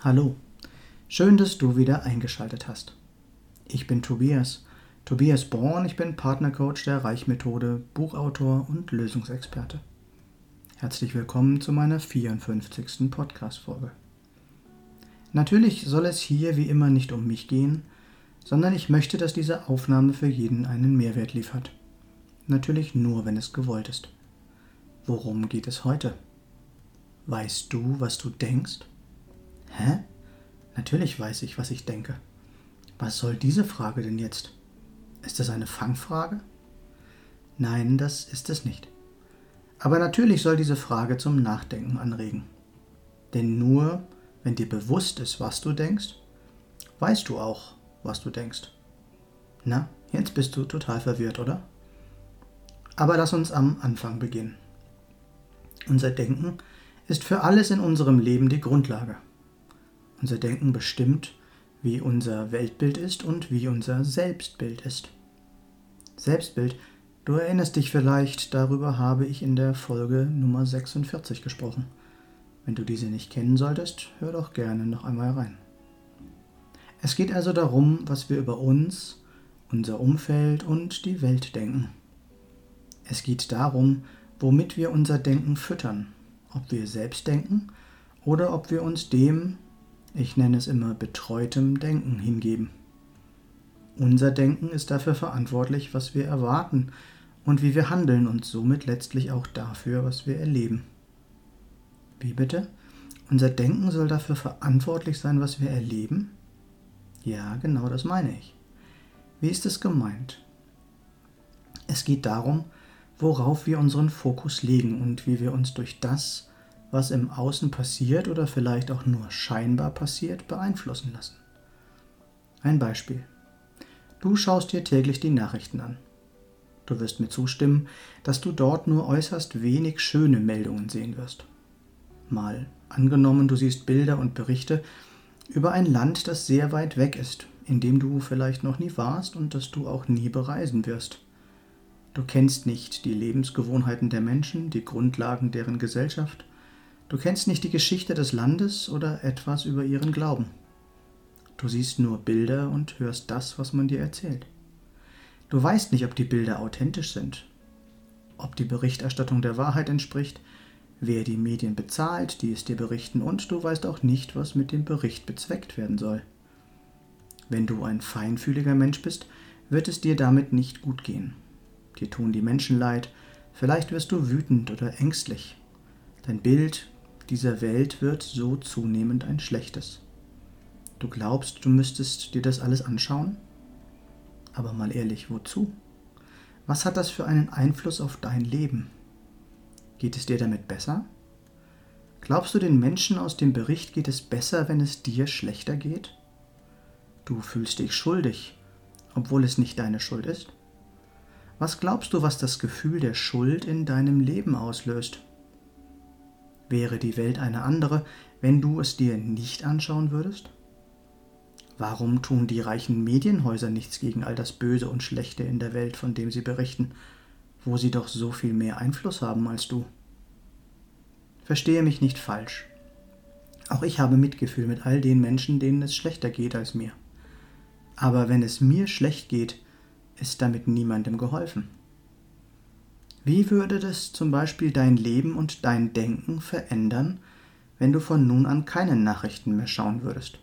Hallo, schön, dass du wieder eingeschaltet hast. Ich bin Tobias, Tobias Born, ich bin Partnercoach der Reichmethode, Buchautor und Lösungsexperte. Herzlich willkommen zu meiner 54. Podcast-Folge. Natürlich soll es hier wie immer nicht um mich gehen, sondern ich möchte, dass diese Aufnahme für jeden einen Mehrwert liefert. Natürlich nur, wenn es gewollt ist. Worum geht es heute? Weißt du, was du denkst? Hä? Natürlich weiß ich, was ich denke. Was soll diese Frage denn jetzt? Ist das eine Fangfrage? Nein, das ist es nicht. Aber natürlich soll diese Frage zum Nachdenken anregen. Denn nur wenn dir bewusst ist, was du denkst, weißt du auch, was du denkst. Na, jetzt bist du total verwirrt, oder? Aber lass uns am Anfang beginnen. Unser Denken ist für alles in unserem Leben die Grundlage. Unser Denken bestimmt, wie unser Weltbild ist und wie unser Selbstbild ist. Selbstbild, du erinnerst dich vielleicht, darüber habe ich in der Folge Nummer 46 gesprochen. Wenn du diese nicht kennen solltest, hör doch gerne noch einmal rein. Es geht also darum, was wir über uns, unser Umfeld und die Welt denken. Es geht darum, womit wir unser Denken füttern, ob wir selbst denken oder ob wir uns dem, ich nenne es immer betreutem Denken hingeben. Unser Denken ist dafür verantwortlich, was wir erwarten und wie wir handeln und somit letztlich auch dafür, was wir erleben. Wie bitte? Unser Denken soll dafür verantwortlich sein, was wir erleben? Ja, genau das meine ich. Wie ist es gemeint? Es geht darum, worauf wir unseren Fokus legen und wie wir uns durch das, was im Außen passiert oder vielleicht auch nur scheinbar passiert, beeinflussen lassen. Ein Beispiel. Du schaust dir täglich die Nachrichten an. Du wirst mir zustimmen, dass du dort nur äußerst wenig schöne Meldungen sehen wirst. Mal angenommen, du siehst Bilder und Berichte über ein Land, das sehr weit weg ist, in dem du vielleicht noch nie warst und das du auch nie bereisen wirst. Du kennst nicht die Lebensgewohnheiten der Menschen, die Grundlagen deren Gesellschaft, Du kennst nicht die Geschichte des Landes oder etwas über ihren Glauben. Du siehst nur Bilder und hörst das, was man dir erzählt. Du weißt nicht, ob die Bilder authentisch sind, ob die Berichterstattung der Wahrheit entspricht, wer die Medien bezahlt, die es dir berichten, und du weißt auch nicht, was mit dem Bericht bezweckt werden soll. Wenn du ein feinfühliger Mensch bist, wird es dir damit nicht gut gehen. Dir tun die Menschen leid, vielleicht wirst du wütend oder ängstlich. Dein Bild, dieser Welt wird so zunehmend ein schlechtes. Du glaubst, du müsstest dir das alles anschauen? Aber mal ehrlich, wozu? Was hat das für einen Einfluss auf dein Leben? Geht es dir damit besser? Glaubst du, den Menschen aus dem Bericht geht es besser, wenn es dir schlechter geht? Du fühlst dich schuldig, obwohl es nicht deine Schuld ist? Was glaubst du, was das Gefühl der Schuld in deinem Leben auslöst? Wäre die Welt eine andere, wenn du es dir nicht anschauen würdest? Warum tun die reichen Medienhäuser nichts gegen all das Böse und Schlechte in der Welt, von dem sie berichten, wo sie doch so viel mehr Einfluss haben als du? Verstehe mich nicht falsch. Auch ich habe Mitgefühl mit all den Menschen, denen es schlechter geht als mir. Aber wenn es mir schlecht geht, ist damit niemandem geholfen. Wie würde das zum Beispiel dein Leben und dein Denken verändern, wenn du von nun an keine Nachrichten mehr schauen würdest?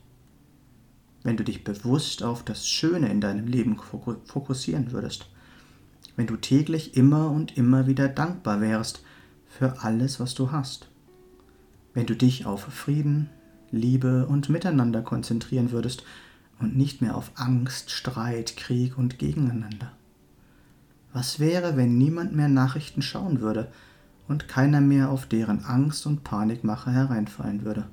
Wenn du dich bewusst auf das Schöne in deinem Leben fokussieren würdest? Wenn du täglich immer und immer wieder dankbar wärst für alles, was du hast? Wenn du dich auf Frieden, Liebe und Miteinander konzentrieren würdest und nicht mehr auf Angst, Streit, Krieg und Gegeneinander? Was wäre, wenn niemand mehr Nachrichten schauen würde und keiner mehr auf deren Angst und Panikmache hereinfallen würde?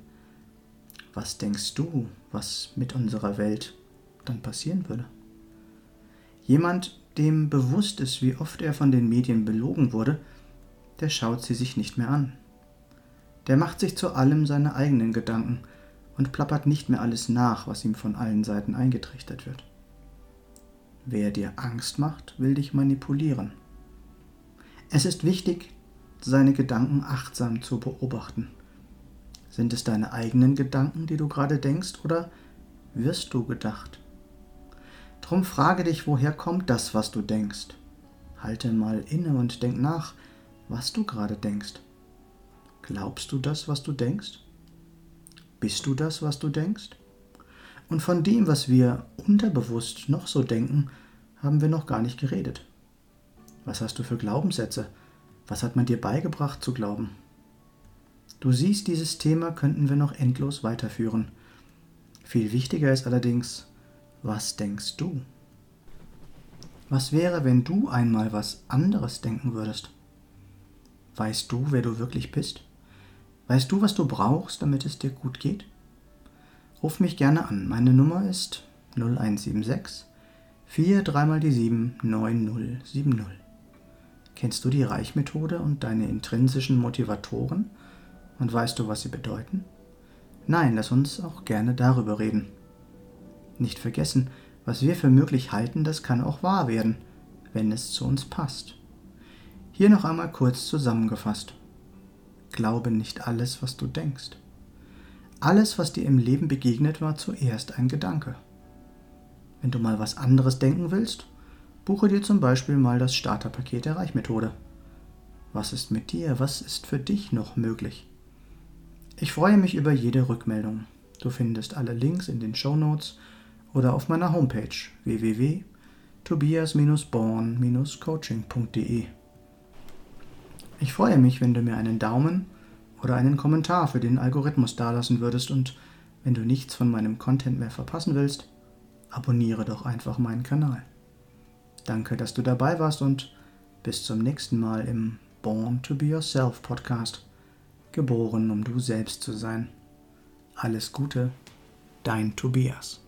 Was denkst du, was mit unserer Welt dann passieren würde? Jemand, dem bewusst ist, wie oft er von den Medien belogen wurde, der schaut sie sich nicht mehr an. Der macht sich zu allem seine eigenen Gedanken und plappert nicht mehr alles nach, was ihm von allen Seiten eingetrichtert wird. Wer dir Angst macht, will dich manipulieren. Es ist wichtig, seine Gedanken achtsam zu beobachten. Sind es deine eigenen Gedanken, die du gerade denkst, oder wirst du gedacht? Drum frage dich, woher kommt das, was du denkst? Halte mal inne und denk nach, was du gerade denkst. Glaubst du das, was du denkst? Bist du das, was du denkst? Und von dem, was wir unterbewusst noch so denken, haben wir noch gar nicht geredet. Was hast du für Glaubenssätze? Was hat man dir beigebracht zu glauben? Du siehst, dieses Thema könnten wir noch endlos weiterführen. Viel wichtiger ist allerdings, was denkst du? Was wäre, wenn du einmal was anderes denken würdest? Weißt du, wer du wirklich bist? Weißt du, was du brauchst, damit es dir gut geht? Ruf mich gerne an. Meine Nummer ist 0176 4 3 mal die 7 9070. Kennst du die Reichmethode und deine intrinsischen Motivatoren? Und weißt du, was sie bedeuten? Nein, lass uns auch gerne darüber reden. Nicht vergessen, was wir für möglich halten, das kann auch wahr werden, wenn es zu uns passt. Hier noch einmal kurz zusammengefasst. Glaube nicht alles, was du denkst. Alles, was dir im Leben begegnet, war zuerst ein Gedanke. Wenn du mal was anderes denken willst, buche dir zum Beispiel mal das Starterpaket der Reichmethode. Was ist mit dir? Was ist für dich noch möglich? Ich freue mich über jede Rückmeldung. Du findest alle Links in den Show Notes oder auf meiner Homepage www.tobias-born-coaching.de. Ich freue mich, wenn du mir einen Daumen oder einen Kommentar für den Algorithmus dalassen würdest und wenn du nichts von meinem Content mehr verpassen willst, abonniere doch einfach meinen Kanal. Danke, dass du dabei warst und bis zum nächsten Mal im Born to Be Yourself Podcast. Geboren, um du selbst zu sein. Alles Gute, dein Tobias.